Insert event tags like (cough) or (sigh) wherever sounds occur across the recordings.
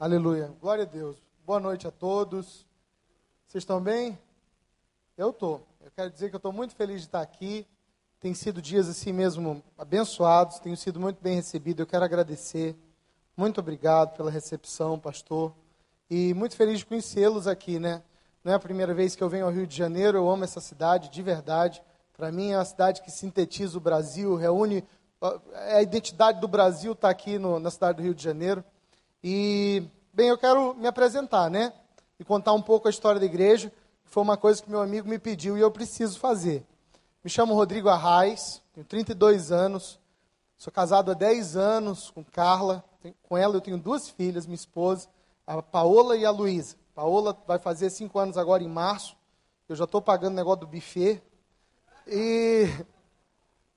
Aleluia. Glória a Deus. Boa noite a todos. Vocês estão bem? Eu estou. Eu quero dizer que eu estou muito feliz de estar aqui. Tem sido dias assim mesmo abençoados, tenho sido muito bem recebido. Eu quero agradecer. Muito obrigado pela recepção, pastor. E muito feliz de conhecê-los aqui, né? Não é a primeira vez que eu venho ao Rio de Janeiro, eu amo essa cidade de verdade. Para mim é uma cidade que sintetiza o Brasil, reúne a identidade do Brasil está aqui no, na cidade do Rio de Janeiro. E, bem, eu quero me apresentar, né? E contar um pouco a história da igreja. Foi uma coisa que meu amigo me pediu e eu preciso fazer. Me chamo Rodrigo Arraes, tenho 32 anos, sou casado há 10 anos com Carla. Com ela eu tenho duas filhas, minha esposa, a Paola e a Luísa. Paola vai fazer 5 anos agora em março. Eu já estou pagando o negócio do buffet. E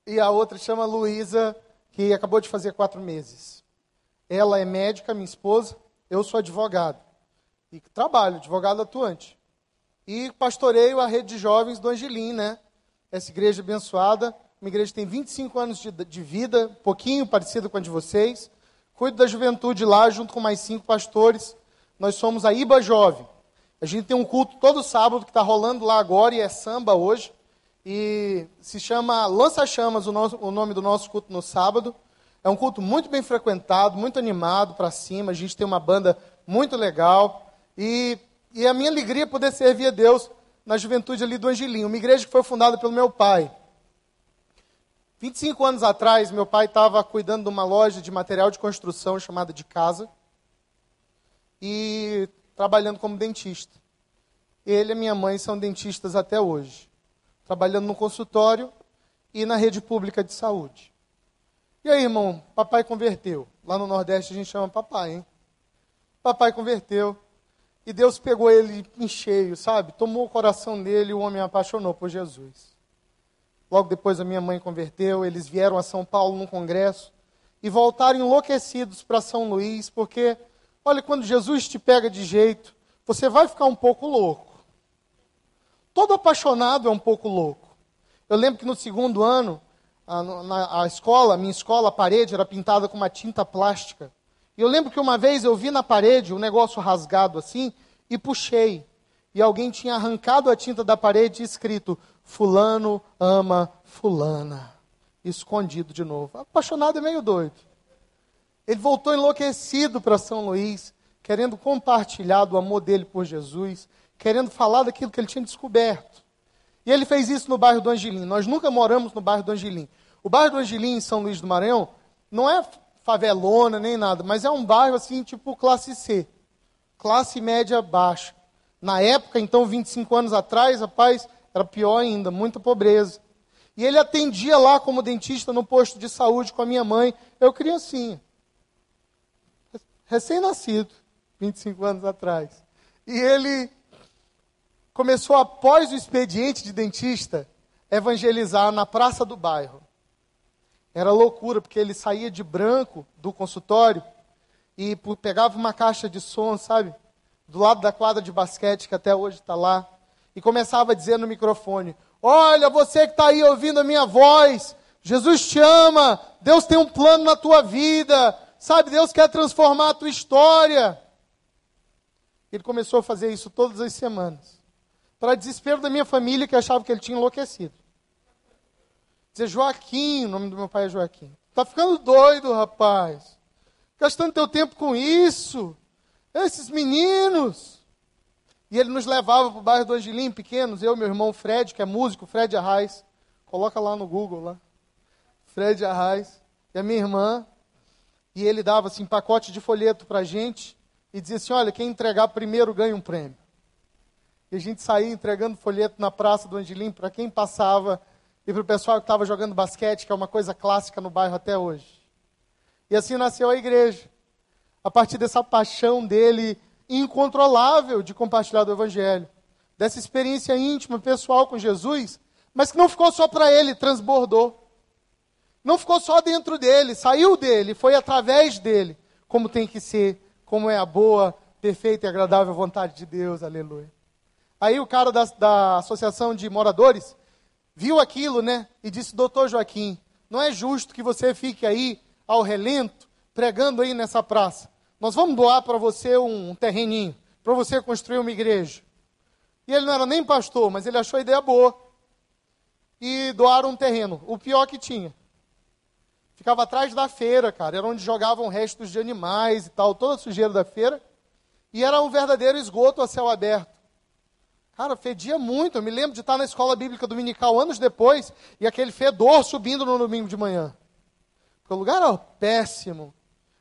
e a outra chama Luísa, que acabou de fazer quatro meses. Ela é médica, minha esposa, eu sou advogado. E trabalho, advogado atuante. E pastoreio a rede de jovens do Angelim, né? Essa igreja abençoada, uma igreja que tem 25 anos de, de vida, pouquinho parecida com a de vocês. Cuido da juventude lá, junto com mais cinco pastores. Nós somos a IBA Jovem. A gente tem um culto todo sábado que está rolando lá agora e é samba hoje e se chama Lança Chamas, o, nosso, o nome do nosso culto no sábado. É um culto muito bem frequentado, muito animado para cima. A gente tem uma banda muito legal. E, e a minha alegria é poder servir a Deus na juventude ali do Angelim, uma igreja que foi fundada pelo meu pai. 25 anos atrás, meu pai estava cuidando de uma loja de material de construção chamada de casa e trabalhando como dentista. Ele e minha mãe são dentistas até hoje trabalhando no consultório e na rede pública de saúde. E aí, irmão, papai converteu. Lá no Nordeste a gente chama papai, hein? Papai converteu. E Deus pegou ele em cheio, sabe? Tomou o coração dele e o homem apaixonou por Jesus. Logo depois a minha mãe converteu, eles vieram a São Paulo num congresso e voltaram enlouquecidos para São Luís, porque, olha, quando Jesus te pega de jeito, você vai ficar um pouco louco. Todo apaixonado é um pouco louco. Eu lembro que no segundo ano, a, na, a escola, minha escola, a parede era pintada com uma tinta plástica. E eu lembro que uma vez eu vi na parede um negócio rasgado assim e puxei. E alguém tinha arrancado a tinta da parede e escrito: Fulano ama Fulana. Escondido de novo. Apaixonado é meio doido. Ele voltou enlouquecido para São Luís, querendo compartilhar do amor dele por Jesus, querendo falar daquilo que ele tinha descoberto. E ele fez isso no bairro do Angelim. Nós nunca moramos no bairro do Angelim. O bairro do Angelim, em São Luís do Maranhão, não é favelona nem nada, mas é um bairro assim, tipo classe C. Classe média baixa. Na época, então, 25 anos atrás, rapaz, era pior ainda, muita pobreza. E ele atendia lá como dentista no posto de saúde com a minha mãe. Eu criancinha. Recém-nascido, 25 anos atrás. E ele começou, após o expediente de dentista, evangelizar na praça do bairro. Era loucura, porque ele saía de branco do consultório e pegava uma caixa de som, sabe? Do lado da quadra de basquete, que até hoje está lá, e começava a dizer no microfone: Olha, você que está aí ouvindo a minha voz, Jesus te ama, Deus tem um plano na tua vida, sabe? Deus quer transformar a tua história. Ele começou a fazer isso todas as semanas para desespero da minha família que achava que ele tinha enlouquecido. Dizer Joaquim, o nome do meu pai é Joaquim. Tá ficando doido, rapaz. Gastando teu tempo com isso. Esses meninos. E ele nos levava para o bairro do Angelim, pequenos, eu e meu irmão Fred, que é músico, Fred Arraes. Coloca lá no Google lá. Fred Arraes. E a minha irmã. E ele dava assim pacote de folheto para gente e dizia assim: olha, quem entregar primeiro ganha um prêmio. E a gente saía entregando folheto na praça do Angelim para quem passava e para o pessoal que estava jogando basquete, que é uma coisa clássica no bairro até hoje. E assim nasceu a igreja. A partir dessa paixão dele incontrolável de compartilhar do Evangelho, dessa experiência íntima, pessoal com Jesus, mas que não ficou só para ele, transbordou. Não ficou só dentro dele, saiu dele, foi através dele, como tem que ser, como é a boa, perfeita e agradável vontade de Deus. Aleluia. Aí o cara da, da associação de moradores viu aquilo, né? E disse: Doutor Joaquim, não é justo que você fique aí ao relento, pregando aí nessa praça. nós vamos doar para você um terreninho, para você construir uma igreja. E ele não era nem pastor, mas ele achou a ideia boa. E doaram um terreno, o pior que tinha. Ficava atrás da feira, cara, era onde jogavam restos de animais e tal, toda a sujeira da feira. E era um verdadeiro esgoto a céu aberto. Cara, fedia muito. Eu me lembro de estar na escola bíblica dominical anos depois e aquele fedor subindo no domingo de manhã. Porque o lugar era péssimo.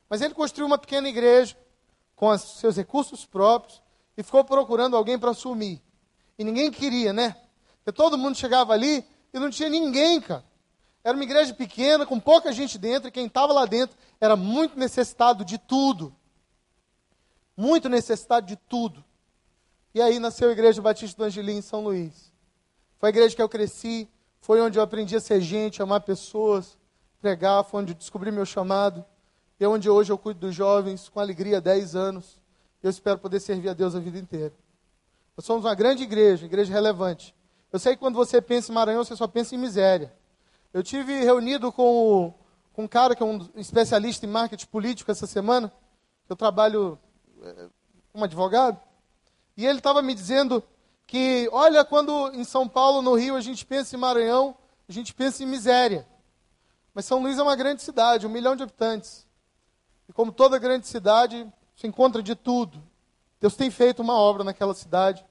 Mas ele construiu uma pequena igreja com os seus recursos próprios e ficou procurando alguém para assumir. E ninguém queria, né? Porque todo mundo chegava ali e não tinha ninguém, cara. Era uma igreja pequena, com pouca gente dentro, e quem estava lá dentro era muito necessitado de tudo. Muito necessitado de tudo. E aí nasceu a Igreja Batista do Angelim em São Luís. Foi a igreja que eu cresci, foi onde eu aprendi a ser gente, amar pessoas, pregar, foi onde eu descobri meu chamado. E é onde hoje eu cuido dos jovens com alegria há 10 anos. Eu espero poder servir a Deus a vida inteira. Nós somos uma grande igreja, igreja relevante. Eu sei que quando você pensa em Maranhão, você só pensa em miséria. Eu tive reunido com, com um cara que é um especialista em marketing político essa semana. Eu trabalho é, como advogado. E ele estava me dizendo que, olha, quando em São Paulo, no Rio, a gente pensa em Maranhão, a gente pensa em miséria. Mas São Luís é uma grande cidade, um milhão de habitantes. E como toda grande cidade, se encontra de tudo. Deus tem feito uma obra naquela cidade,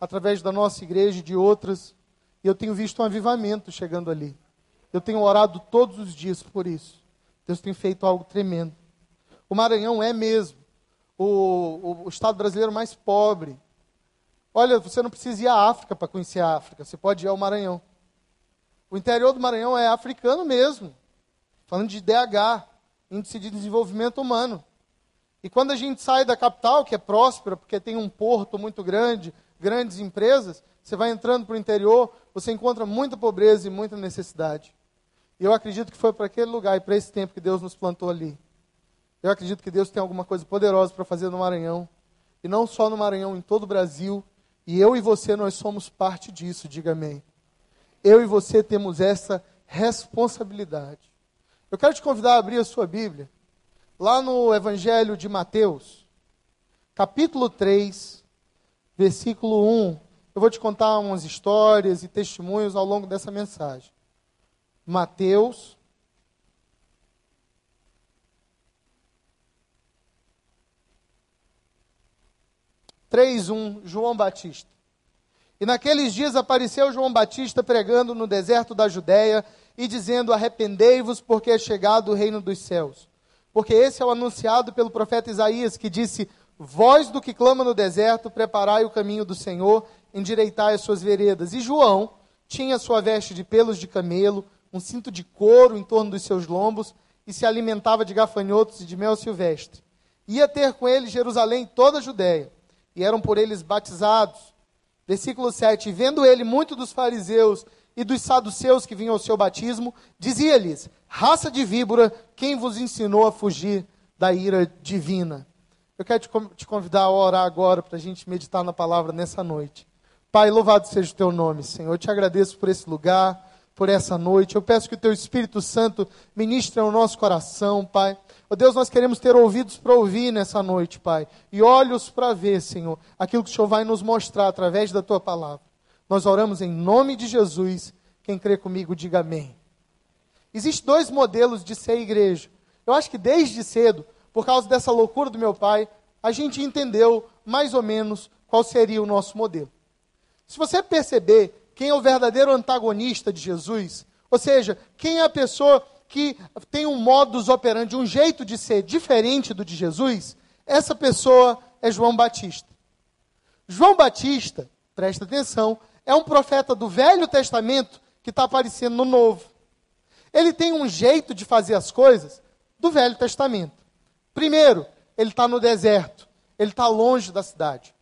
através da nossa igreja e de outras. E eu tenho visto um avivamento chegando ali. Eu tenho orado todos os dias por isso. Deus tem feito algo tremendo. O Maranhão é mesmo o, o, estado brasileiro mais pobre. Olha, você não precisa ir à África para conhecer a África, você pode ir ao Maranhão. O interior do Maranhão é africano mesmo, falando de DH, Índice de Desenvolvimento Humano. E quando a gente sai da capital, que é próspera, porque tem um porto muito grande, grandes empresas, você vai entrando para o interior, você encontra muita pobreza e muita necessidade. E eu acredito que foi para aquele lugar e para esse tempo que Deus nos plantou ali. Eu acredito que Deus tem alguma coisa poderosa para fazer no Maranhão. E não só no Maranhão, em todo o Brasil. E eu e você, nós somos parte disso, diga amém. Eu e você temos essa responsabilidade. Eu quero te convidar a abrir a sua Bíblia, lá no Evangelho de Mateus, capítulo 3, versículo 1. Eu vou te contar umas histórias e testemunhos ao longo dessa mensagem. Mateus 3:1, João Batista. E naqueles dias apareceu João Batista pregando no deserto da Judéia e dizendo: Arrependei-vos, porque é chegado o reino dos céus. Porque esse é o anunciado pelo profeta Isaías, que disse: Voz do que clama no deserto, preparai o caminho do Senhor, endireitai as suas veredas. E João tinha sua veste de pelos de camelo, um cinto de couro em torno dos seus lombos, e se alimentava de gafanhotos e de mel silvestre. Ia ter com ele Jerusalém toda a Judéia e eram por eles batizados. Versículo 7: Vendo ele muito dos fariseus e dos saduceus que vinham ao seu batismo, dizia-lhes: Raça de víbora, quem vos ensinou a fugir da ira divina? Eu quero te convidar a orar agora para a gente meditar na palavra nessa noite. Pai, louvado seja o teu nome, Senhor. Eu te agradeço por esse lugar, por essa noite. Eu peço que o teu Espírito Santo ministre ao nosso coração, Pai. Oh Deus, nós queremos ter ouvidos para ouvir nessa noite, Pai, e olhos para ver, Senhor, aquilo que o Senhor vai nos mostrar através da tua palavra. Nós oramos em nome de Jesus. Quem crê comigo, diga amém. Existem dois modelos de ser igreja. Eu acho que desde cedo, por causa dessa loucura do meu pai, a gente entendeu mais ou menos qual seria o nosso modelo. Se você perceber quem é o verdadeiro antagonista de Jesus, ou seja, quem é a pessoa que tem um modus operandi, um jeito de ser diferente do de Jesus, essa pessoa é João Batista. João Batista, presta atenção, é um profeta do Velho Testamento que está aparecendo no Novo. Ele tem um jeito de fazer as coisas do Velho Testamento. Primeiro, ele está no deserto, ele está longe da cidade.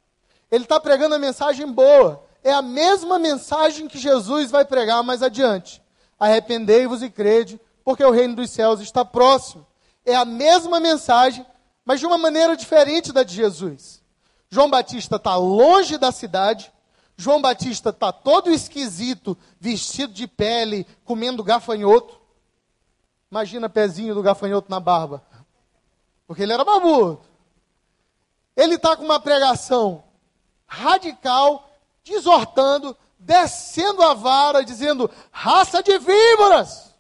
Ele está pregando a mensagem boa. É a mesma mensagem que Jesus vai pregar mais adiante. Arrependei-vos e crede porque o reino dos céus está próximo. É a mesma mensagem, mas de uma maneira diferente da de Jesus. João Batista está longe da cidade, João Batista está todo esquisito, vestido de pele, comendo gafanhoto. Imagina pezinho do gafanhoto na barba. Porque ele era barbudo. Ele está com uma pregação radical, desortando, descendo a vara, dizendo: raça de víboras!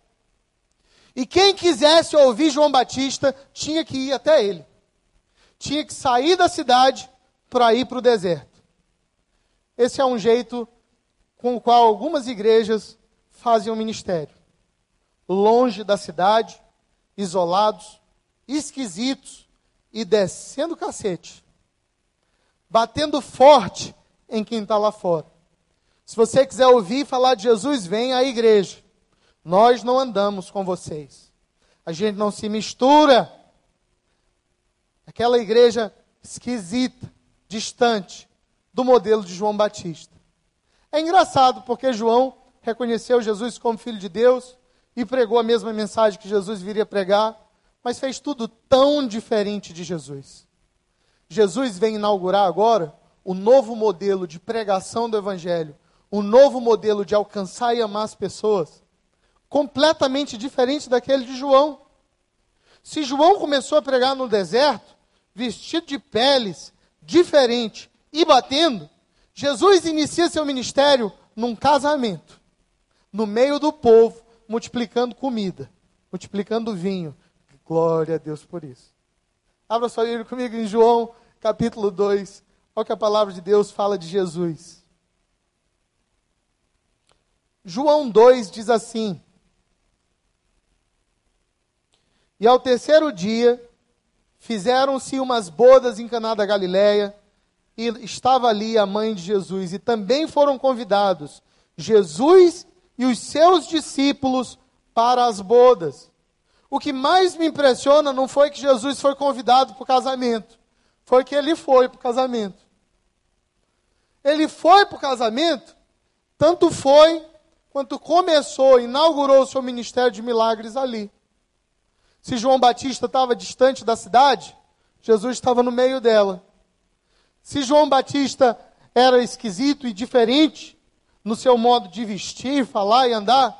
E quem quisesse ouvir João Batista tinha que ir até ele. Tinha que sair da cidade para ir para o deserto. Esse é um jeito com o qual algumas igrejas fazem o ministério. Longe da cidade, isolados, esquisitos e descendo o cacete. Batendo forte em quem está lá fora. Se você quiser ouvir falar de Jesus, vem à igreja. Nós não andamos com vocês. A gente não se mistura. Aquela igreja esquisita, distante do modelo de João Batista. É engraçado porque João reconheceu Jesus como filho de Deus e pregou a mesma mensagem que Jesus viria pregar, mas fez tudo tão diferente de Jesus. Jesus vem inaugurar agora o novo modelo de pregação do evangelho um novo modelo de alcançar e amar as pessoas, completamente diferente daquele de João. Se João começou a pregar no deserto, vestido de peles, diferente e batendo, Jesus inicia seu ministério num casamento, no meio do povo, multiplicando comida, multiplicando vinho. Glória a Deus por isso. Abra sua Bíblia comigo em João, capítulo 2. Olha o que a palavra de Deus fala de Jesus. João 2 diz assim: E ao terceiro dia fizeram-se umas bodas em Caná da Galileia, e estava ali a mãe de Jesus, e também foram convidados Jesus e os seus discípulos para as bodas. O que mais me impressiona não foi que Jesus foi convidado para o casamento, foi que ele foi para o casamento. Ele foi para o casamento, tanto foi quando começou, inaugurou o seu ministério de milagres ali. Se João Batista estava distante da cidade, Jesus estava no meio dela. Se João Batista era esquisito e diferente no seu modo de vestir, falar e andar,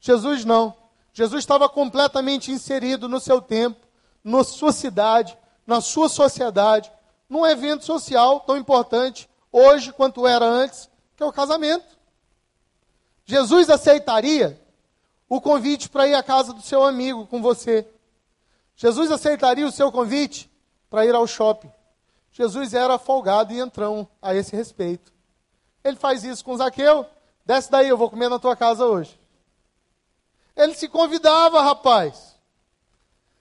Jesus não. Jesus estava completamente inserido no seu tempo, na sua cidade, na sua sociedade, num evento social tão importante hoje quanto era antes, que é o casamento. Jesus aceitaria o convite para ir à casa do seu amigo com você. Jesus aceitaria o seu convite para ir ao shopping. Jesus era folgado e entrão a esse respeito. Ele faz isso com Zaqueu. Desce daí, eu vou comer na tua casa hoje. Ele se convidava, rapaz.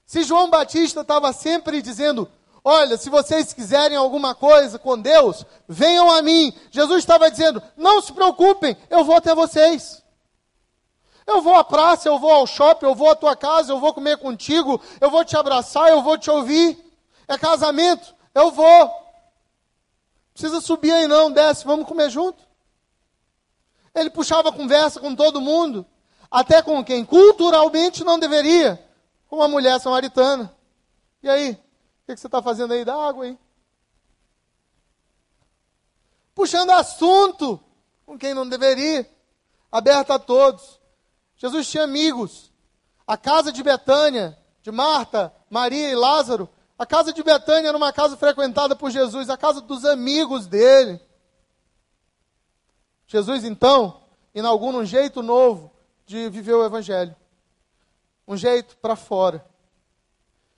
Se João Batista estava sempre dizendo: Olha, se vocês quiserem alguma coisa com Deus, venham a mim. Jesus estava dizendo: não se preocupem, eu vou até vocês. Eu vou à praça, eu vou ao shopping, eu vou à tua casa, eu vou comer contigo, eu vou te abraçar, eu vou te ouvir. É casamento, eu vou. Precisa subir aí não, desce, vamos comer junto. Ele puxava conversa com todo mundo, até com quem culturalmente não deveria, com a mulher samaritana. E aí, que, que você está fazendo aí da água, hein? Puxando assunto com quem não deveria, aberto a todos. Jesus tinha amigos. A casa de Betânia, de Marta, Maria e Lázaro, a casa de Betânia era uma casa frequentada por Jesus, a casa dos amigos dele. Jesus, então, inaugura um jeito novo de viver o Evangelho. Um jeito para fora.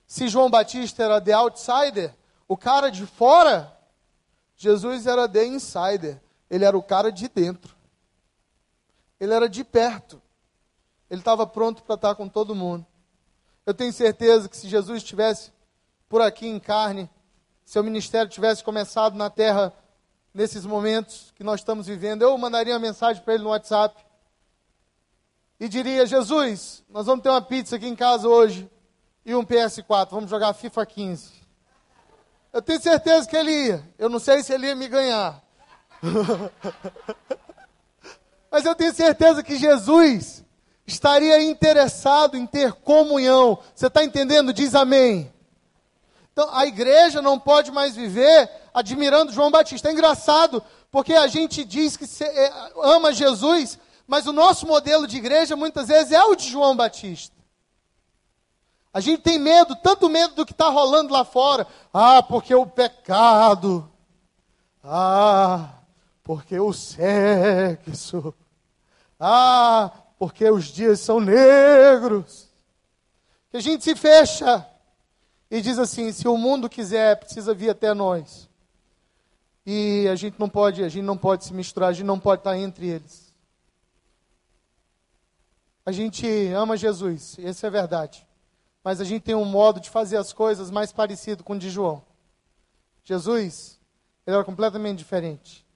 Se João Batista era the outsider, o cara de fora, Jesus era the insider. Ele era o cara de dentro. Ele era de perto. Ele estava pronto para estar com todo mundo. Eu tenho certeza que se Jesus estivesse por aqui em carne, seu ministério tivesse começado na terra nesses momentos que nós estamos vivendo, eu mandaria uma mensagem para ele no WhatsApp e diria: Jesus, nós vamos ter uma pizza aqui em casa hoje e um PS4. Vamos jogar FIFA 15. Eu tenho certeza que ele ia. Eu não sei se ele ia me ganhar. (laughs) Mas eu tenho certeza que Jesus estaria interessado em ter comunhão. Você está entendendo? Diz amém. Então, a igreja não pode mais viver admirando João Batista. É engraçado, porque a gente diz que é, ama Jesus, mas o nosso modelo de igreja muitas vezes é o de João Batista. A gente tem medo, tanto medo do que está rolando lá fora. Ah, porque o pecado. Ah, porque o sexo. Ah, porque os dias são negros. Que a gente se fecha e diz assim: se o mundo quiser, precisa vir até nós. E a gente não pode, a gente não pode se misturar, a gente não pode estar entre eles. A gente ama Jesus, essa é verdade. Mas a gente tem um modo de fazer as coisas mais parecido com o de João. Jesus, ele era completamente diferente.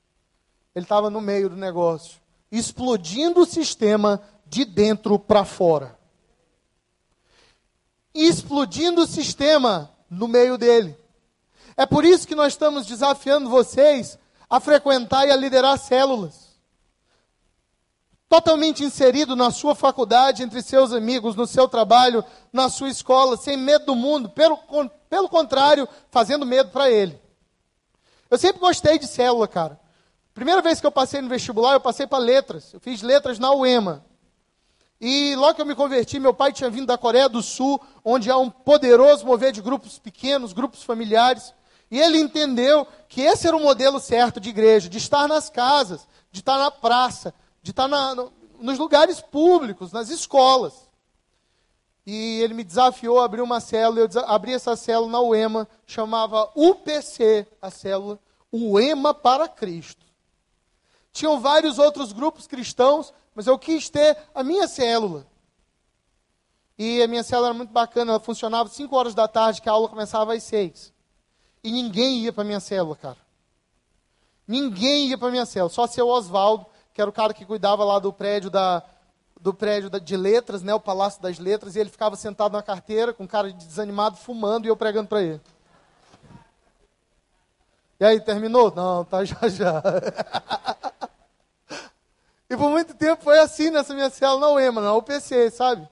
Ele estava no meio do negócio, explodindo o sistema de dentro para fora. Explodindo o sistema no meio dele. É por isso que nós estamos desafiando vocês a frequentar e a liderar células. Totalmente inserido na sua faculdade, entre seus amigos, no seu trabalho, na sua escola, sem medo do mundo, pelo, pelo contrário, fazendo medo para ele. Eu sempre gostei de célula, cara. Primeira vez que eu passei no vestibular, eu passei para letras. Eu fiz letras na UEMA. E logo que eu me converti, meu pai tinha vindo da Coreia do Sul, onde há um poderoso mover de grupos pequenos, grupos familiares. E ele entendeu que esse era o modelo certo de igreja, de estar nas casas, de estar na praça, de estar na, no, nos lugares públicos, nas escolas. E ele me desafiou a abrir uma célula, eu abri essa célula na UEMA, chamava UPC, a célula, UEMA para Cristo. Tinham vários outros grupos cristãos, mas eu quis ter a minha célula. E a minha célula era muito bacana, ela funcionava 5 horas da tarde, que a aula começava às 6. E ninguém ia para minha célula, cara. Ninguém ia para minha célula, só seu Oswaldo, que era o cara que cuidava lá do prédio da do prédio de letras, né, o Palácio das Letras, e ele ficava sentado na carteira com cara de desanimado, fumando e eu pregando para ele. E aí, terminou? Não, tá (laughs) já já. E por muito tempo foi assim nessa minha célula, na UEMA, na UPC, sabe?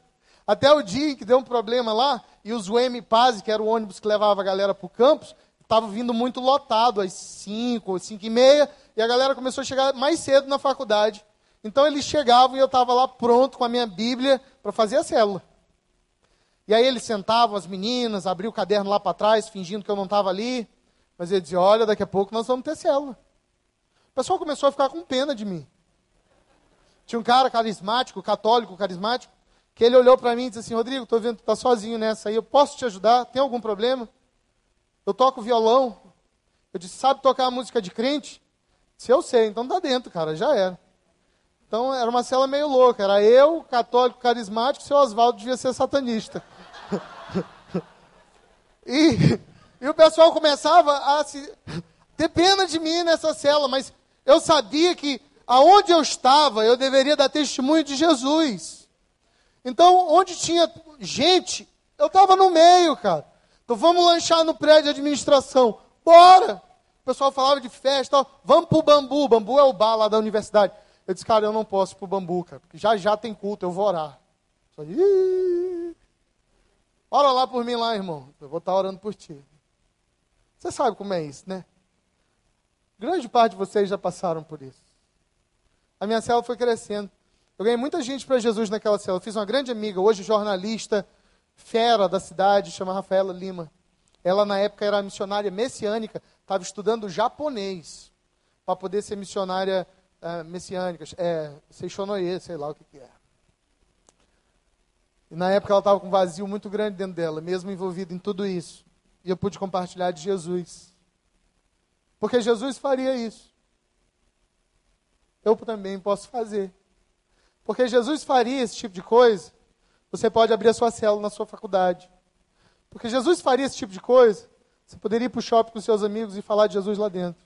Até o dia em que deu um problema lá, e os UEM Paz, que era o ônibus que levava a galera para o campus, estava vindo muito lotado, às 5, 5 e meia, e a galera começou a chegar mais cedo na faculdade. Então eles chegavam e eu estava lá pronto com a minha Bíblia para fazer a célula. E aí eles sentavam, as meninas, abriam o caderno lá para trás, fingindo que eu não estava ali. Mas ele dizia, olha, daqui a pouco nós vamos ter célula. O pessoal começou a ficar com pena de mim. Tinha um cara carismático, católico carismático, que ele olhou para mim e disse assim, Rodrigo, estou vendo que está sozinho nessa aí, eu posso te ajudar? Tem algum problema? Eu toco violão. Eu disse, sabe tocar música de crente? Se eu sei, então tá dentro, cara, já era. Então era uma cela meio louca. Era eu, católico carismático, seu Oswaldo devia ser satanista. (laughs) e, e o pessoal começava a se, ter pena de mim nessa cela, mas eu sabia que aonde eu estava, eu deveria dar testemunho de Jesus. Então, onde tinha gente, eu estava no meio, cara. Então vamos lanchar no prédio de administração. Bora! O pessoal falava de festa, ó, vamos pro bambu. Bambu é o bar lá da universidade. Eu disse, cara, eu não posso ir pro bambu, cara, porque já já tem culto, eu vou orar. Só, Ora lá por mim lá, irmão. Eu vou estar orando por ti. Você sabe como é isso, né? Grande parte de vocês já passaram por isso. A minha célula foi crescendo. Eu ganhei muita gente para Jesus naquela célula. Eu fiz uma grande amiga, hoje jornalista, fera da cidade, chama Rafaela Lima. Ela, na época, era missionária messiânica, estava estudando japonês para poder ser missionária uh, messiânica. É, Seixonoye, sei lá o que, que é. E na época ela estava com um vazio muito grande dentro dela, mesmo envolvida em tudo isso. E eu pude compartilhar de Jesus. Porque Jesus faria isso. Eu também posso fazer. Porque Jesus faria esse tipo de coisa você pode abrir a sua célula na sua faculdade. Porque Jesus faria esse tipo de coisa. Você poderia ir para o shopping com seus amigos e falar de Jesus lá dentro.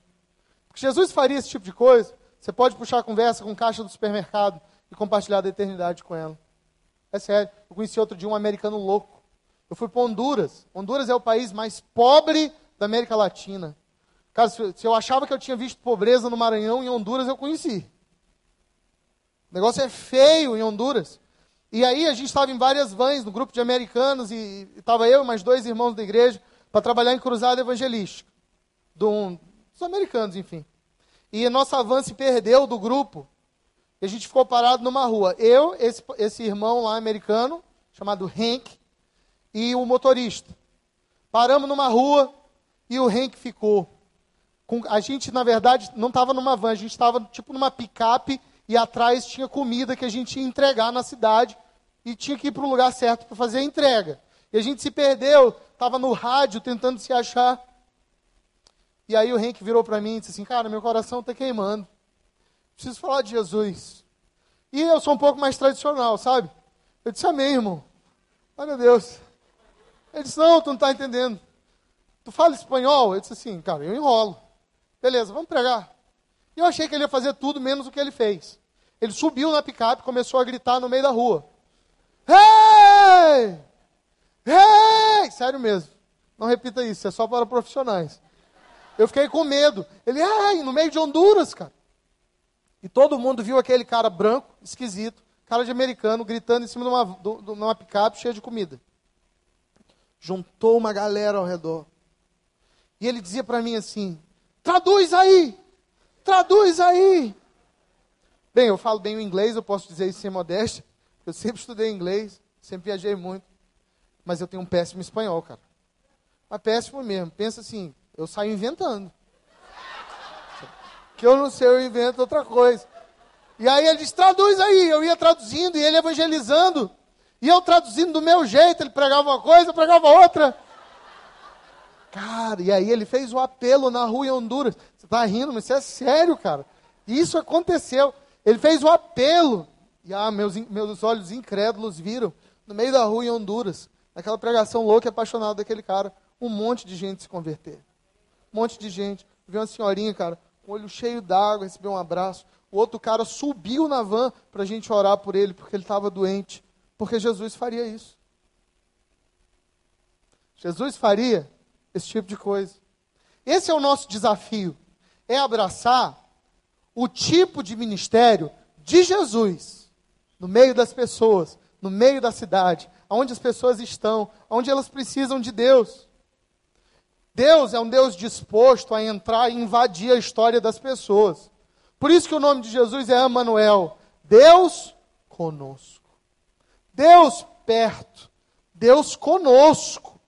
Porque Jesus faria esse tipo de coisa. Você pode puxar a conversa com caixa do supermercado e compartilhar da eternidade com ela. É sério. Eu conheci outro dia um americano louco. Eu fui para Honduras. Honduras é o país mais pobre da América Latina. Cara, se eu achava que eu tinha visto pobreza no Maranhão, em Honduras eu conheci. O negócio é feio em Honduras. E aí a gente estava em várias vans, no grupo de americanos, e estava eu e mais dois irmãos da igreja, para trabalhar em cruzada evangelística. Do, dos americanos, enfim. E a nossa van se perdeu do grupo, e a gente ficou parado numa rua. Eu, esse, esse irmão lá americano, chamado Hank, e o motorista. Paramos numa rua e o Henk ficou. Com, a gente, na verdade, não estava numa van, a gente estava tipo numa picape e atrás tinha comida que a gente ia entregar na cidade e tinha que ir para o lugar certo para fazer a entrega. E a gente se perdeu, estava no rádio tentando se achar. E aí o Henk virou para mim e disse assim, cara, meu coração está queimando. Preciso falar de Jesus. E eu sou um pouco mais tradicional, sabe? Eu disse, amém, irmão. Meu Deus. Ele disse, não, tu não está entendendo. Tu fala espanhol? Eu disse assim, cara, eu enrolo. Beleza, vamos pregar. E eu achei que ele ia fazer tudo menos o que ele fez. Ele subiu na picape e começou a gritar no meio da rua. Hey! Hey! Sério mesmo. Não repita isso, é só para profissionais. Eu fiquei com medo. Ele, ai, no meio de Honduras, cara. E todo mundo viu aquele cara branco, esquisito, cara de americano, gritando em cima de uma, de uma picape cheia de comida. Juntou uma galera ao redor. E ele dizia para mim assim: traduz aí, traduz aí. Bem, eu falo bem o inglês, eu posso dizer isso sem modéstia. Eu sempre estudei inglês, sempre viajei muito. Mas eu tenho um péssimo espanhol, cara. Mas péssimo mesmo. Pensa assim, eu saio inventando. Que eu não sei, eu invento outra coisa. E aí ele diz, traduz aí. Eu ia traduzindo e ele evangelizando. E eu traduzindo do meu jeito. Ele pregava uma coisa, eu pregava outra. Cara, e aí ele fez o apelo na rua em Honduras. Você está rindo, mas isso é sério, cara. Isso aconteceu. Ele fez o apelo. E ah, meus, meus olhos incrédulos viram, no meio da rua em Honduras, aquela pregação louca e apaixonada daquele cara, um monte de gente se converter. Um monte de gente. Vi uma senhorinha, cara, com o olho cheio d'água, recebeu um abraço. O outro cara subiu na van para a gente orar por ele, porque ele estava doente. Porque Jesus faria isso. Jesus faria esse tipo de coisa. Esse é o nosso desafio. É abraçar o tipo de ministério de Jesus no meio das pessoas, no meio da cidade, onde as pessoas estão, onde elas precisam de Deus. Deus é um Deus disposto a entrar e invadir a história das pessoas. Por isso que o nome de Jesus é Emmanuel, Deus conosco. Deus perto, Deus conosco,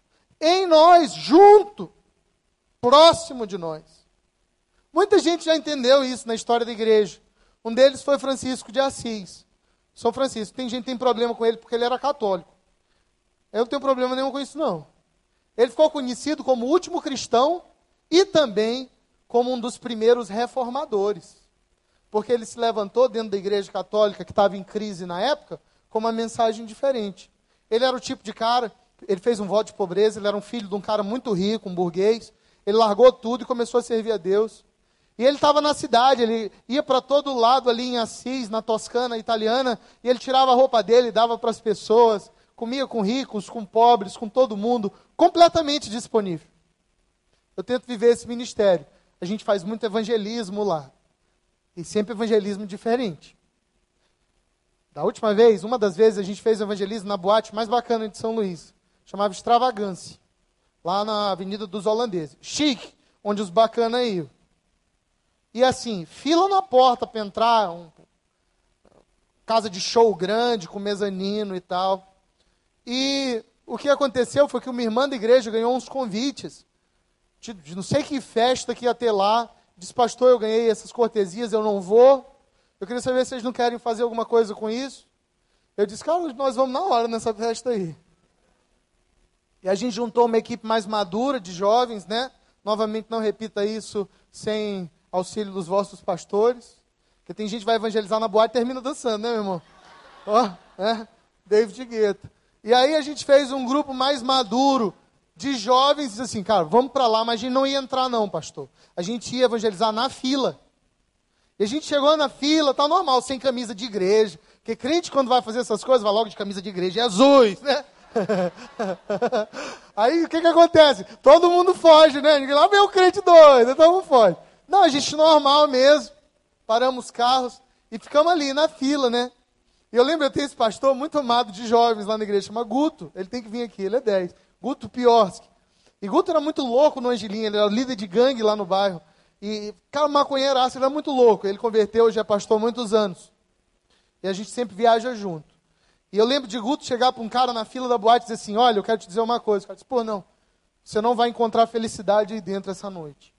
em nós, junto, próximo de nós. Muita gente já entendeu isso na história da igreja. Um deles foi Francisco de Assis. São Francisco. Tem gente que tem problema com ele porque ele era católico. Eu não tenho problema nenhum com isso, não. Ele ficou conhecido como o último cristão e também como um dos primeiros reformadores. Porque ele se levantou dentro da igreja católica, que estava em crise na época, com uma mensagem diferente. Ele era o tipo de cara, ele fez um voto de pobreza, ele era um filho de um cara muito rico, um burguês. Ele largou tudo e começou a servir a Deus. E ele estava na cidade, ele ia para todo lado ali em Assis, na Toscana italiana, e ele tirava a roupa dele, dava para as pessoas, comia com ricos, com pobres, com todo mundo, completamente disponível. Eu tento viver esse ministério. A gente faz muito evangelismo lá. E sempre evangelismo diferente. Da última vez, uma das vezes, a gente fez evangelismo na boate mais bacana de São Luís. Chamava Extravagância. Lá na Avenida dos Holandeses. Chique, onde os bacanas iam. E assim, fila na porta para entrar. Um, casa de show grande, com mezanino e tal. E o que aconteceu foi que uma irmã da igreja ganhou uns convites de, de não sei que festa que ia ter lá. Disse, pastor, eu ganhei essas cortesias, eu não vou. Eu queria saber se vocês não querem fazer alguma coisa com isso. Eu disse, cara, nós vamos na hora nessa festa aí. E a gente juntou uma equipe mais madura de jovens, né? Novamente, não repita isso sem auxílio dos vossos pastores. Porque tem gente que vai evangelizar na boate e termina dançando, né, meu irmão? Ó, oh, é, David Guetta. E aí a gente fez um grupo mais maduro de jovens disse assim, cara, vamos para lá, mas a gente não ia entrar não, pastor. A gente ia evangelizar na fila. E a gente chegou na fila, tá normal, sem camisa de igreja. Porque crente, quando vai fazer essas coisas, vai logo de camisa de igreja, é azuis, né? (laughs) Aí o que, que acontece? Todo mundo foge, né? Lá vem o crente doido, todo mundo foge. Não, a gente normal mesmo. Paramos os carros e ficamos ali na fila, né? E eu lembro, eu tenho esse pastor muito amado de jovens lá na igreja, chama Guto. Ele tem que vir aqui, ele é 10. Guto Piorski. E Guto era muito louco no Angelim, ele era líder de gangue lá no bairro. E, cara, maconheiraço, ele era muito louco. Ele converteu, já é pastor há muitos anos. E a gente sempre viaja junto. E eu lembro de Guto chegar para um cara na fila da boate e dizer assim: Olha, eu quero te dizer uma coisa. O cara disse: Pô, não, você não vai encontrar felicidade aí dentro essa noite.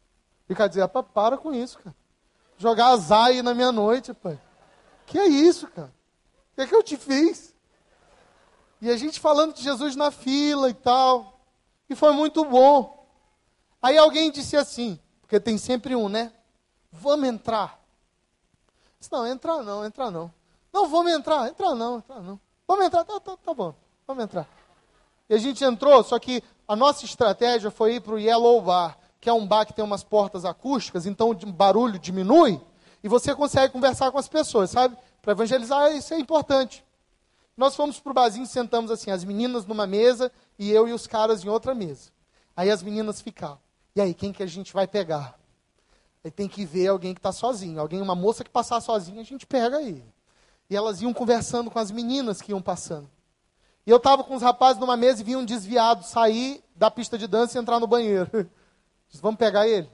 E o cara dizia: Para com isso, cara. Jogar azar aí na minha noite, pai. Que é isso, cara? O que é que eu te fiz? E a gente falando de Jesus na fila e tal. E foi muito bom. Aí alguém disse assim, porque tem sempre um, né? Vamos entrar. Disse, não, entrar não, entrar não. Não, vamos entrar, entrar não, entrar não. Vamos entrar, tá, tá, tá bom, vamos entrar. E a gente entrou, só que a nossa estratégia foi ir para o Yellow Bar, que é um bar que tem umas portas acústicas, então o barulho diminui e você consegue conversar com as pessoas, sabe? Para evangelizar, isso é importante. Nós fomos para o barzinho, sentamos assim, as meninas numa mesa e eu e os caras em outra mesa. Aí as meninas ficavam. E aí, quem que a gente vai pegar? Aí tem que ver alguém que está sozinho. Alguém, uma moça que passar sozinha, a gente pega aí. E elas iam conversando com as meninas que iam passando. E eu estava com os rapazes numa mesa e vi um desviado sair da pista de dança e entrar no banheiro. (laughs) Disse, vamos pegar ele?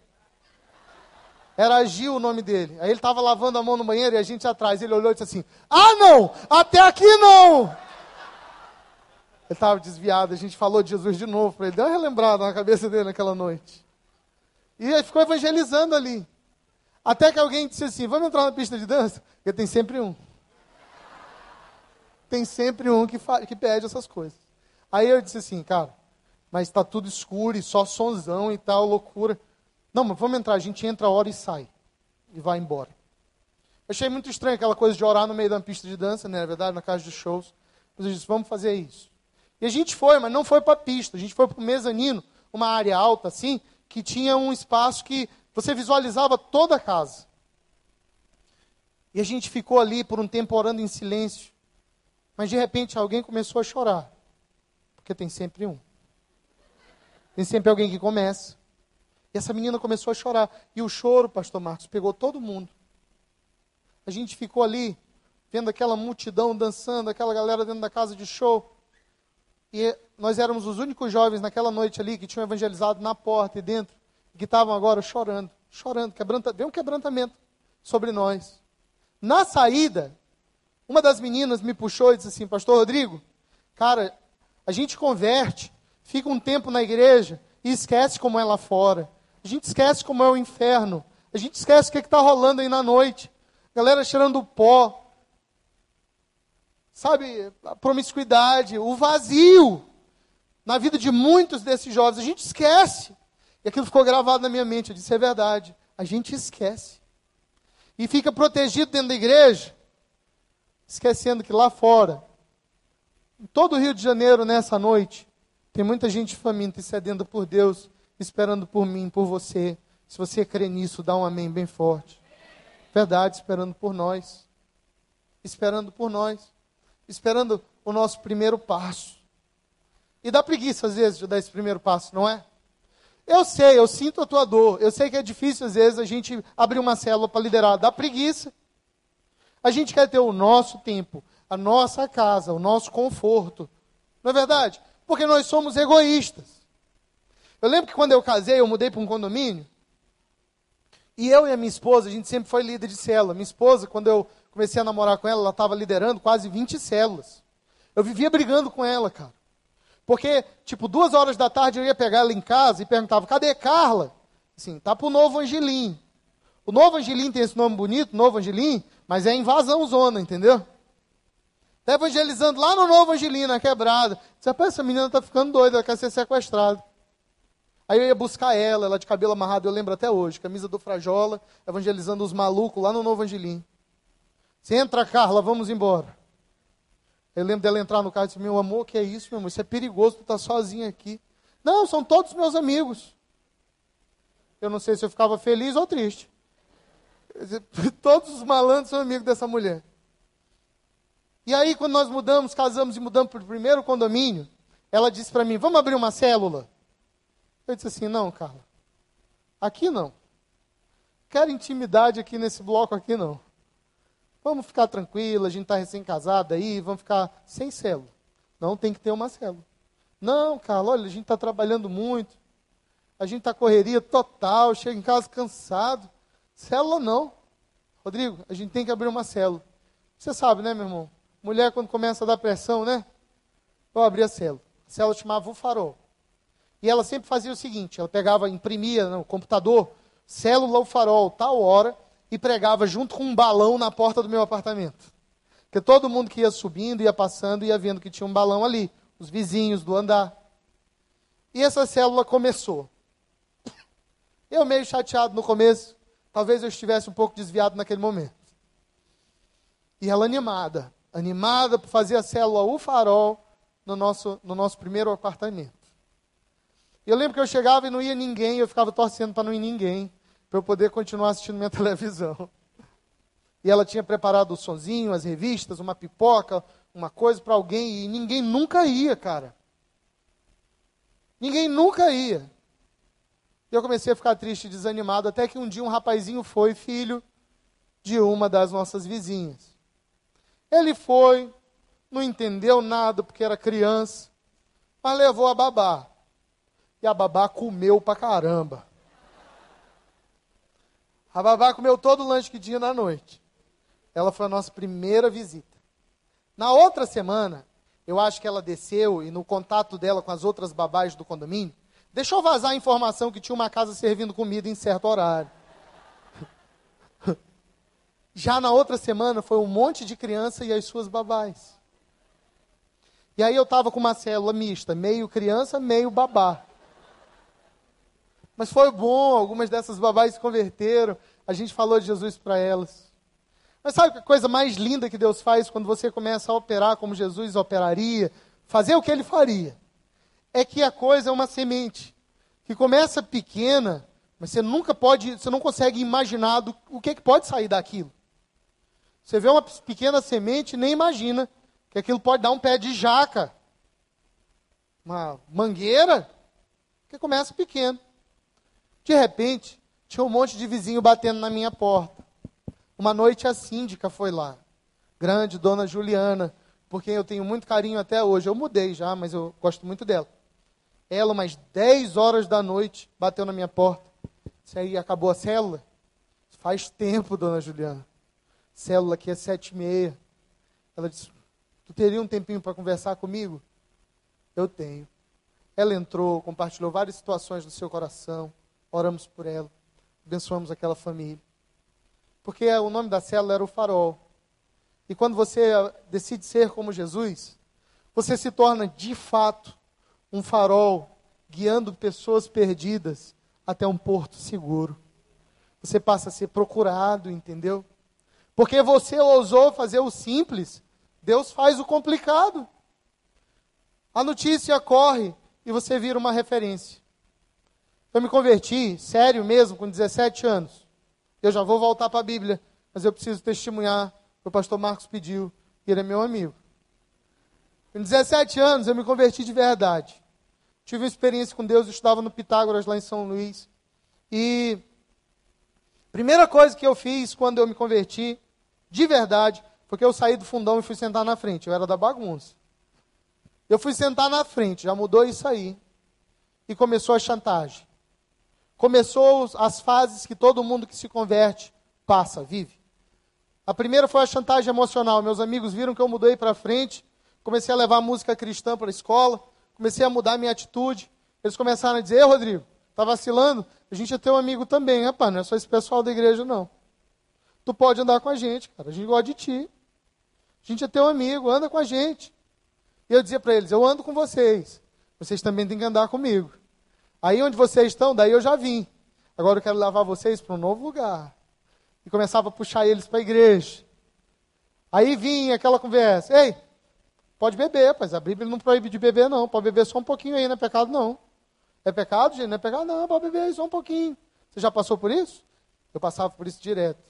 Era Gil o nome dele. Aí ele estava lavando a mão no banheiro e a gente atrás. Ele olhou e disse assim: Ah, não! Até aqui não! Ele estava desviado. A gente falou de Jesus de novo para ele. Deu uma relembrada na cabeça dele naquela noite. E ele ficou evangelizando ali. Até que alguém disse assim: Vamos entrar na pista de dança? Porque tem sempre um. Tem sempre um que, que pede essas coisas. Aí eu disse assim, cara, mas está tudo escuro e só sonzão e tal, loucura. Não, mas vamos entrar, a gente entra a hora e sai. E vai embora. Eu achei muito estranho aquela coisa de orar no meio da pista de dança, né? Na verdade, na casa de shows. Mas eu disse, vamos fazer isso. E a gente foi, mas não foi para a pista. A gente foi para o mezanino, uma área alta assim, que tinha um espaço que você visualizava toda a casa. E a gente ficou ali por um tempo orando em silêncio. Mas de repente alguém começou a chorar. Porque tem sempre um. Tem sempre alguém que começa. E essa menina começou a chorar. E o choro, pastor Marcos, pegou todo mundo. A gente ficou ali, vendo aquela multidão dançando, aquela galera dentro da casa de show. E nós éramos os únicos jovens naquela noite ali que tinham evangelizado na porta e dentro, que estavam agora chorando, chorando, quebranta, veio um quebrantamento sobre nós. Na saída, uma das meninas me puxou e disse assim: Pastor Rodrigo, cara, a gente converte, fica um tempo na igreja e esquece como é lá fora. A gente esquece como é o inferno. A gente esquece o que é está rolando aí na noite. Galera cheirando pó. Sabe, a promiscuidade, o vazio na vida de muitos desses jovens. A gente esquece. E aquilo ficou gravado na minha mente. Eu disse: é verdade. A gente esquece. E fica protegido dentro da igreja esquecendo que lá fora, em todo o Rio de Janeiro, nessa noite, tem muita gente faminta e sedenta por Deus, esperando por mim, por você. Se você crê nisso, dá um amém bem forte. Verdade, esperando por nós. Esperando por nós. Esperando o nosso primeiro passo. E dá preguiça, às vezes, de dar esse primeiro passo, não é? Eu sei, eu sinto a tua dor. Eu sei que é difícil, às vezes, a gente abrir uma célula para liderar. Dá preguiça. A gente quer ter o nosso tempo, a nossa casa, o nosso conforto. Não é verdade? Porque nós somos egoístas. Eu lembro que quando eu casei, eu mudei para um condomínio. E eu e a minha esposa, a gente sempre foi líder de célula. Minha esposa, quando eu comecei a namorar com ela, ela estava liderando quase 20 células. Eu vivia brigando com ela, cara. Porque, tipo, duas horas da tarde eu ia pegar ela em casa e perguntava, cadê Carla? Assim, tá pro Novo Angelim. O Novo Angelim tem esse nome bonito, Novo Angelim, mas é invasão zona, entendeu? Está evangelizando lá no Novo Angelina, na quebrada. Você pensa, essa menina está ficando doida, ela quer ser sequestrada. Aí eu ia buscar ela, ela de cabelo amarrado, eu lembro até hoje, camisa do Frajola, evangelizando os malucos lá no Novo Angelim. Você entra, Carla, vamos embora. Eu lembro dela entrar no carro e disse, meu amor, que é isso, meu amor? Isso é perigoso, tu está sozinha aqui. Não, são todos meus amigos. Eu não sei se eu ficava feliz ou triste. (laughs) Todos os malandros são amigos dessa mulher. E aí, quando nós mudamos, casamos e mudamos para o primeiro condomínio, ela disse para mim: Vamos abrir uma célula? Eu disse assim: Não, Carla. Aqui não. Quero intimidade aqui nesse bloco aqui não. Vamos ficar tranquila, a gente está recém-casada aí, vamos ficar sem célula. Não tem que ter uma célula. Não, Carla, olha, a gente está trabalhando muito. A gente está correria total, chega em casa cansado. Célula não. Rodrigo, a gente tem que abrir uma célula. Você sabe, né, meu irmão? mulher quando começa a dar pressão, né? Eu abri a célula. A célula chamava o farol. E ela sempre fazia o seguinte: ela pegava, imprimia no computador, célula o farol, tal hora, e pregava junto com um balão na porta do meu apartamento. Porque todo mundo que ia subindo, ia passando, ia vendo que tinha um balão ali, os vizinhos do andar. E essa célula começou. Eu meio chateado no começo, talvez eu estivesse um pouco desviado naquele momento. E ela animada, animada para fazer a célula O Farol no nosso, no nosso primeiro apartamento. Eu lembro que eu chegava e não ia ninguém, eu ficava torcendo para não ir ninguém, para eu poder continuar assistindo minha (laughs) televisão. E ela tinha preparado o sonzinho, as revistas, uma pipoca, uma coisa para alguém, e ninguém nunca ia, cara. Ninguém nunca ia. E eu comecei a ficar triste e desanimado, até que um dia um rapazinho foi filho de uma das nossas vizinhas. Ele foi, não entendeu nada porque era criança, mas levou a babá. E a babá comeu pra caramba. A babá comeu todo o lanche que tinha na noite. Ela foi a nossa primeira visita. Na outra semana, eu acho que ela desceu e no contato dela com as outras babás do condomínio, deixou vazar a informação que tinha uma casa servindo comida em certo horário. (laughs) Já na outra semana foi um monte de criança e as suas babás. E aí eu estava com uma célula mista, meio criança, meio babá. Mas foi bom, algumas dessas babás se converteram, a gente falou de Jesus para elas. Mas sabe a coisa mais linda que Deus faz quando você começa a operar como Jesus operaria, fazer o que ele faria? É que a coisa é uma semente que começa pequena, mas você nunca pode, você não consegue imaginar do, o que, que pode sair daquilo. Você vê uma pequena semente nem imagina que aquilo pode dar um pé de jaca, uma mangueira, que começa pequeno. De repente, tinha um monte de vizinho batendo na minha porta. Uma noite a síndica foi lá. Grande, dona Juliana, por quem eu tenho muito carinho até hoje. Eu mudei já, mas eu gosto muito dela. Ela, umas 10 horas da noite, bateu na minha porta. Isso aí acabou a célula? Faz tempo, dona Juliana. Célula aqui é sete e meia. Ela disse, tu teria um tempinho para conversar comigo? Eu tenho. Ela entrou, compartilhou várias situações do seu coração. Oramos por ela. Abençoamos aquela família porque o nome da célula era o farol. E quando você decide ser como Jesus, você se torna de fato um farol guiando pessoas perdidas até um porto seguro. Você passa a ser procurado, entendeu? Porque você ousou fazer o simples, Deus faz o complicado. A notícia corre e você vira uma referência. Eu me converti, sério mesmo, com 17 anos. Eu já vou voltar para a Bíblia, mas eu preciso testemunhar. O pastor Marcos pediu, e ele é meu amigo. Com 17 anos, eu me converti de verdade. Tive uma experiência com Deus, eu estudava no Pitágoras, lá em São Luís. E primeira coisa que eu fiz quando eu me converti, de verdade, foi que eu saí do fundão e fui sentar na frente. Eu era da bagunça. Eu fui sentar na frente, já mudou isso aí. E começou a chantagem começou as fases que todo mundo que se converte passa, vive. A primeira foi a chantagem emocional. Meus amigos viram que eu mudei para frente, comecei a levar música cristã para a escola, comecei a mudar minha atitude. Eles começaram a dizer: Ei, Rodrigo, tá vacilando? A gente é teu amigo também, rapaz, não é só esse pessoal da igreja, não. Tu pode andar com a gente, cara, a gente gosta de ti. A gente é teu amigo, anda com a gente. E eu dizia para eles: Eu ando com vocês, vocês também têm que andar comigo. Aí onde vocês estão, daí eu já vim. Agora eu quero levar vocês para um novo lugar. E começava a puxar eles para a igreja. Aí vinha aquela conversa. Ei, pode beber, pois a Bíblia não proíbe de beber, não. Pode beber só um pouquinho aí, não é pecado, não. É pecado, gente? Não é pecado, não. Pode beber só um pouquinho. Você já passou por isso? Eu passava por isso direto.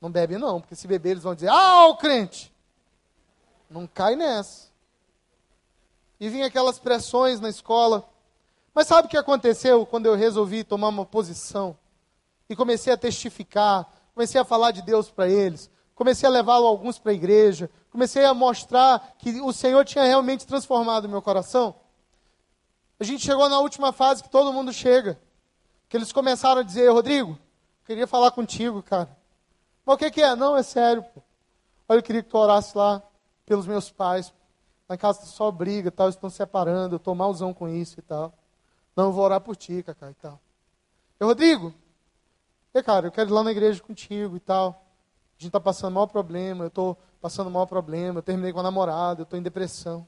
Não bebe, não, porque se beber, eles vão dizer: Ah, o crente! Não cai nessa. E vinha aquelas pressões na escola. Mas sabe o que aconteceu quando eu resolvi tomar uma posição? E comecei a testificar, comecei a falar de Deus para eles, comecei a levá-lo alguns para a igreja, comecei a mostrar que o Senhor tinha realmente transformado o meu coração. A gente chegou na última fase que todo mundo chega. Que eles começaram a dizer, Rodrigo, queria falar contigo, cara. Mas o que, que é? Não, é sério. Pô. Olha, eu queria que tu orasse lá. pelos meus pais. Em casa só briga, tal, estão se separando, eu estou malzão com isso e tal. Não, eu vou orar por ti, Cacá, e tal. Eu, Rodrigo, e cara, eu quero ir lá na igreja contigo e tal. A gente está passando o maior problema, eu estou passando o maior problema, eu terminei com a namorada, eu estou em depressão.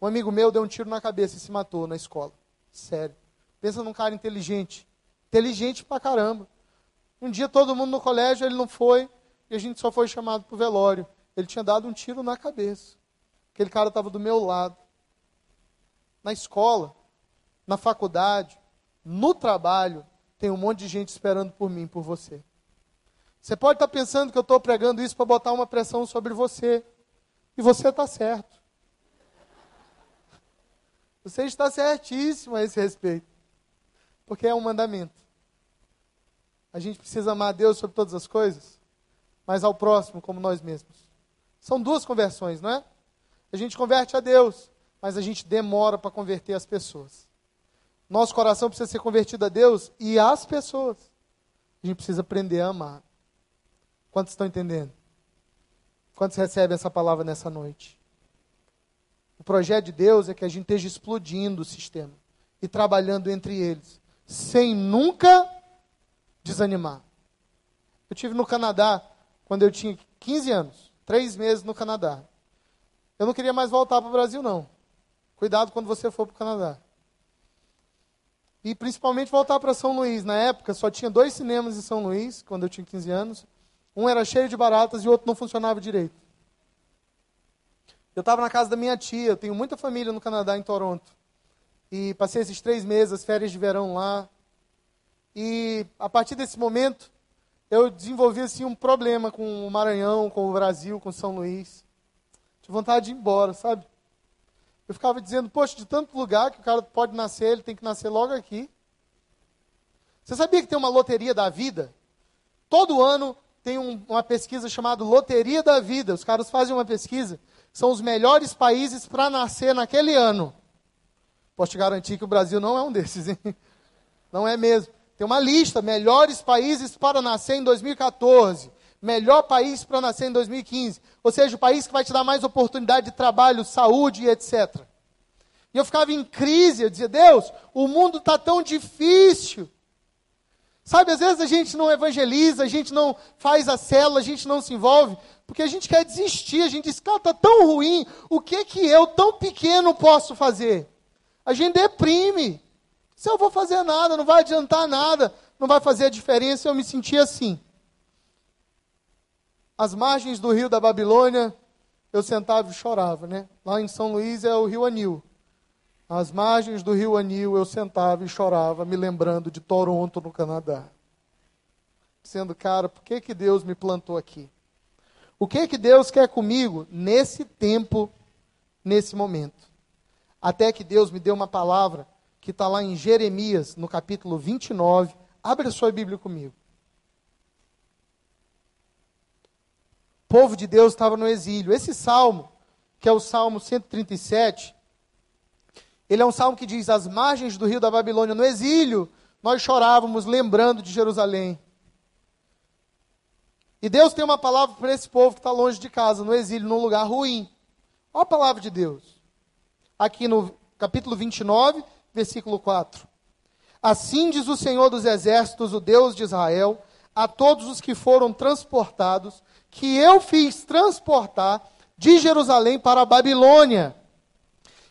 Um amigo meu deu um tiro na cabeça e se matou na escola. Sério. Pensa num cara inteligente. Inteligente pra caramba. Um dia todo mundo no colégio, ele não foi, e a gente só foi chamado para o velório. Ele tinha dado um tiro na cabeça. Aquele cara estava do meu lado. Na escola, na faculdade, no trabalho, tem um monte de gente esperando por mim, por você. Você pode estar pensando que eu estou pregando isso para botar uma pressão sobre você. E você está certo. Você está certíssimo a esse respeito. Porque é um mandamento. A gente precisa amar a Deus sobre todas as coisas, mas ao próximo como nós mesmos. São duas conversões, não é? A gente converte a Deus, mas a gente demora para converter as pessoas. Nosso coração precisa ser convertido a Deus e às pessoas. A gente precisa aprender a amar. Quantos estão entendendo? Quantos recebem essa palavra nessa noite? O projeto de Deus é que a gente esteja explodindo o sistema e trabalhando entre eles, sem nunca desanimar. Eu tive no Canadá quando eu tinha 15 anos, três meses no Canadá. Eu não queria mais voltar para o Brasil, não. Cuidado quando você for para o Canadá. E principalmente voltar para São Luís. Na época só tinha dois cinemas em São Luís, quando eu tinha 15 anos. Um era cheio de baratas e o outro não funcionava direito. Eu estava na casa da minha tia, eu tenho muita família no Canadá, em Toronto. E passei esses três meses, as férias de verão lá. E a partir desse momento, eu desenvolvi assim, um problema com o Maranhão, com o Brasil, com São Luís. Tive vontade de ir embora, sabe? Eu ficava dizendo, poxa, de tanto lugar que o cara pode nascer, ele tem que nascer logo aqui. Você sabia que tem uma loteria da vida? Todo ano tem um, uma pesquisa chamada Loteria da Vida. Os caras fazem uma pesquisa. São os melhores países para nascer naquele ano. Posso te garantir que o Brasil não é um desses, hein? (laughs) Não é mesmo. Tem uma lista, melhores países para nascer em 2014, melhor país para nascer em 2015. Ou seja, o país que vai te dar mais oportunidade de trabalho, saúde e etc. E eu ficava em crise, eu dizia, Deus, o mundo está tão difícil. Sabe, às vezes a gente não evangeliza, a gente não faz a célula, a gente não se envolve, porque a gente quer desistir, a gente diz, cara, está tão ruim, o que que eu, tão pequeno, posso fazer? A gente deprime. Se eu vou fazer nada, não vai adiantar nada, não vai fazer a diferença, eu me senti assim. As margens do rio da Babilônia, eu sentava e chorava, né? Lá em São Luís é o rio Anil. As margens do rio Anil, eu sentava e chorava, me lembrando de Toronto, no Canadá. Sendo, cara, por que, que Deus me plantou aqui? O que que Deus quer comigo nesse tempo, nesse momento? Até que Deus me deu uma palavra que está lá em Jeremias, no capítulo 29. Abre a sua Bíblia comigo. O povo de Deus estava no exílio. Esse salmo, que é o salmo 137, ele é um salmo que diz: As margens do rio da Babilônia, no exílio, nós chorávamos lembrando de Jerusalém. E Deus tem uma palavra para esse povo que está longe de casa, no exílio, num lugar ruim. Olha a palavra de Deus. Aqui no capítulo 29, versículo 4. Assim diz o Senhor dos Exércitos, o Deus de Israel, a todos os que foram transportados, que eu fiz transportar de Jerusalém para a Babilônia.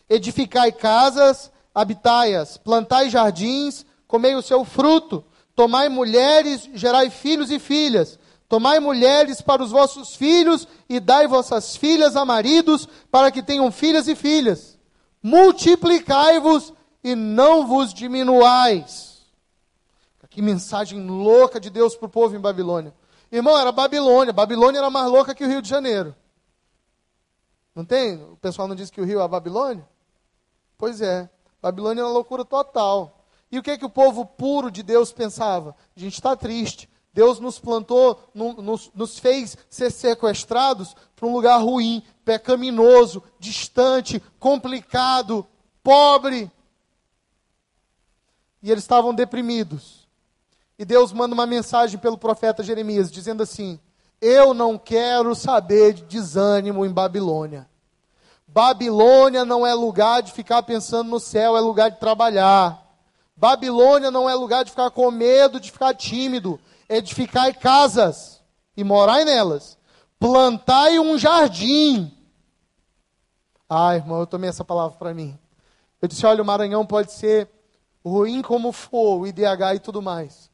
Edificai casas, habitai-as, plantai jardins, comei o seu fruto, tomai mulheres, gerai filhos e filhas. Tomai mulheres para os vossos filhos e dai vossas filhas a maridos, para que tenham filhas e filhas. Multiplicai-vos e não vos diminuais. Que mensagem louca de Deus para o povo em Babilônia. Irmão, era Babilônia. Babilônia era mais louca que o Rio de Janeiro. Não tem? O pessoal não diz que o Rio é a Babilônia? Pois é. Babilônia é uma loucura total. E o que, é que o povo puro de Deus pensava? A gente está triste. Deus nos plantou, nos, nos fez ser sequestrados para um lugar ruim, pecaminoso, distante, complicado, pobre e eles estavam deprimidos. E Deus manda uma mensagem pelo profeta Jeremias, dizendo assim: Eu não quero saber de desânimo em Babilônia. Babilônia não é lugar de ficar pensando no céu, é lugar de trabalhar. Babilônia não é lugar de ficar com medo, de ficar tímido. Edificai casas e morai nelas. Plantai um jardim. Ah, irmão, eu tomei essa palavra para mim. Eu disse: olha, o Maranhão pode ser ruim como for, o IDH e tudo mais.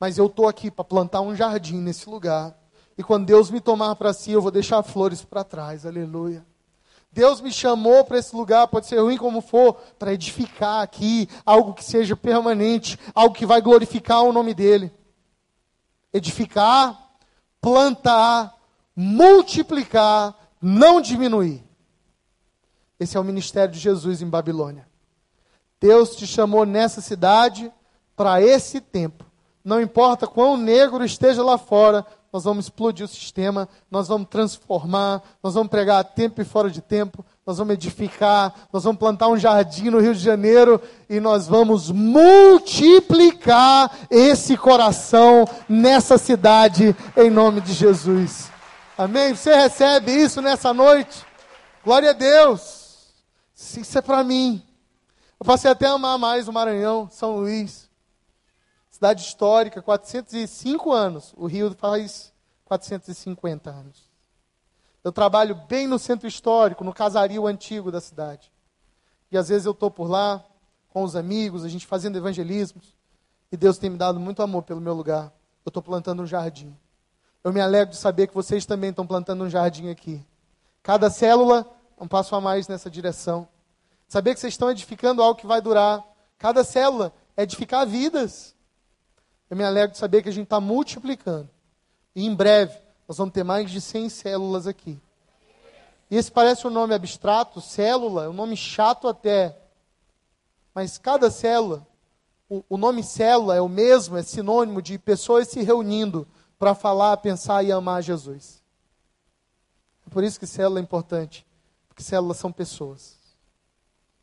Mas eu estou aqui para plantar um jardim nesse lugar. E quando Deus me tomar para si, eu vou deixar flores para trás. Aleluia. Deus me chamou para esse lugar, pode ser ruim como for, para edificar aqui algo que seja permanente, algo que vai glorificar o nome dEle. Edificar, plantar, multiplicar, não diminuir. Esse é o ministério de Jesus em Babilônia. Deus te chamou nessa cidade para esse tempo. Não importa quão negro esteja lá fora, nós vamos explodir o sistema, nós vamos transformar, nós vamos pregar a tempo e fora de tempo, nós vamos edificar, nós vamos plantar um jardim no Rio de Janeiro e nós vamos multiplicar esse coração nessa cidade em nome de Jesus. Amém? Você recebe isso nessa noite? Glória a Deus. Isso é para mim. Eu passei até a amar mais o Maranhão, São Luís. Cidade histórica, 405 anos. O Rio faz 450 anos. Eu trabalho bem no centro histórico, no casario antigo da cidade. E às vezes eu estou por lá, com os amigos, a gente fazendo evangelismos. E Deus tem me dado muito amor pelo meu lugar. Eu estou plantando um jardim. Eu me alegro de saber que vocês também estão plantando um jardim aqui. Cada célula, um passo a mais nessa direção. Saber que vocês estão edificando algo que vai durar. Cada célula é edificar vidas. Eu me alegro de saber que a gente está multiplicando. E em breve, nós vamos ter mais de 100 células aqui. E esse parece um nome abstrato, célula, é um nome chato até. Mas cada célula, o, o nome célula é o mesmo, é sinônimo de pessoas se reunindo para falar, pensar e amar Jesus. É por isso que célula é importante, porque células são pessoas.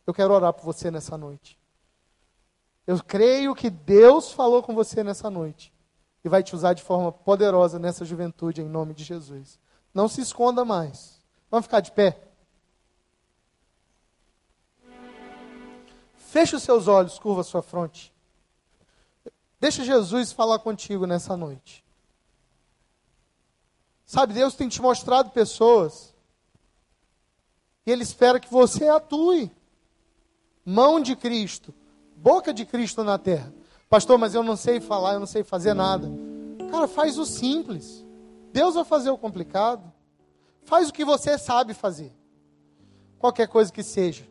Eu quero orar por você nessa noite. Eu creio que Deus falou com você nessa noite e vai te usar de forma poderosa nessa juventude, em nome de Jesus. Não se esconda mais. Vamos ficar de pé? Feche os seus olhos, curva a sua fronte. Deixa Jesus falar contigo nessa noite. Sabe, Deus tem te mostrado pessoas e Ele espera que você atue. Mão de Cristo boca de Cristo na terra. Pastor, mas eu não sei falar, eu não sei fazer nada. Cara, faz o simples. Deus vai fazer o complicado. Faz o que você sabe fazer. Qualquer coisa que seja.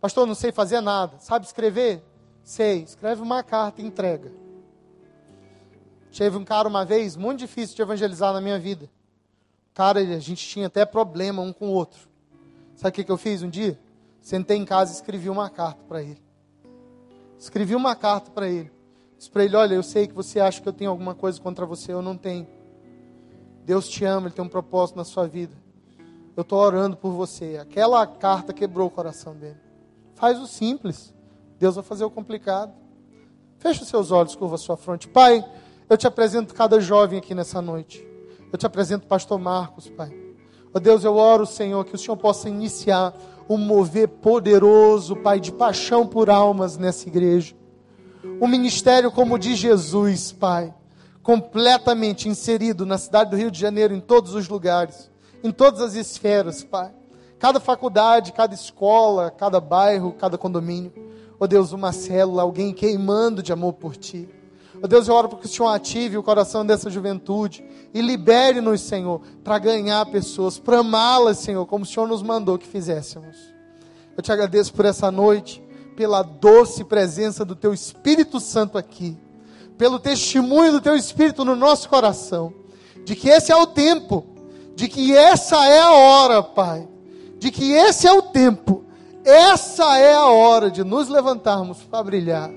Pastor, não sei fazer nada. Sabe escrever? Sei. Escreve uma carta e entrega. Teve um cara uma vez, muito difícil de evangelizar na minha vida. Cara, a gente tinha até problema um com o outro. Sabe o que eu fiz um dia? Sentei em casa e escrevi uma carta para ele. Escrevi uma carta para ele. Disse para ele: Olha, eu sei que você acha que eu tenho alguma coisa contra você, eu não tenho. Deus te ama, Ele tem um propósito na sua vida. Eu estou orando por você. Aquela carta quebrou o coração dele. Faz o simples, Deus vai fazer o complicado. Feche os seus olhos, curva a sua fronte. Pai, eu te apresento cada jovem aqui nessa noite. Eu te apresento o pastor Marcos, Pai. Ó oh Deus, eu oro, Senhor, que o Senhor possa iniciar um mover poderoso, Pai, de paixão por almas nessa igreja. Um ministério como o de Jesus, Pai, completamente inserido na cidade do Rio de Janeiro, em todos os lugares, em todas as esferas, Pai. Cada faculdade, cada escola, cada bairro, cada condomínio. Oh Deus, uma célula, alguém queimando de amor por Ti. Oh Deus, eu oro para que o Senhor ative o coração dessa juventude e libere-nos, Senhor, para ganhar pessoas, para amá-las, Senhor, como o Senhor nos mandou que fizéssemos. Eu te agradeço por essa noite, pela doce presença do Teu Espírito Santo aqui, pelo testemunho do Teu Espírito no nosso coração, de que esse é o tempo, de que essa é a hora, Pai, de que esse é o tempo, essa é a hora de nos levantarmos para brilhar.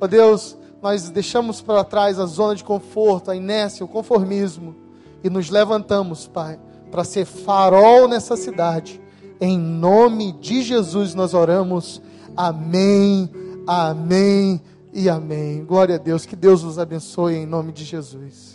Oh Deus, nós deixamos para trás a zona de conforto, a inércia, o conformismo e nos levantamos, Pai, para ser farol nessa cidade. Em nome de Jesus nós oramos. Amém, amém e amém. Glória a Deus. Que Deus nos abençoe em nome de Jesus.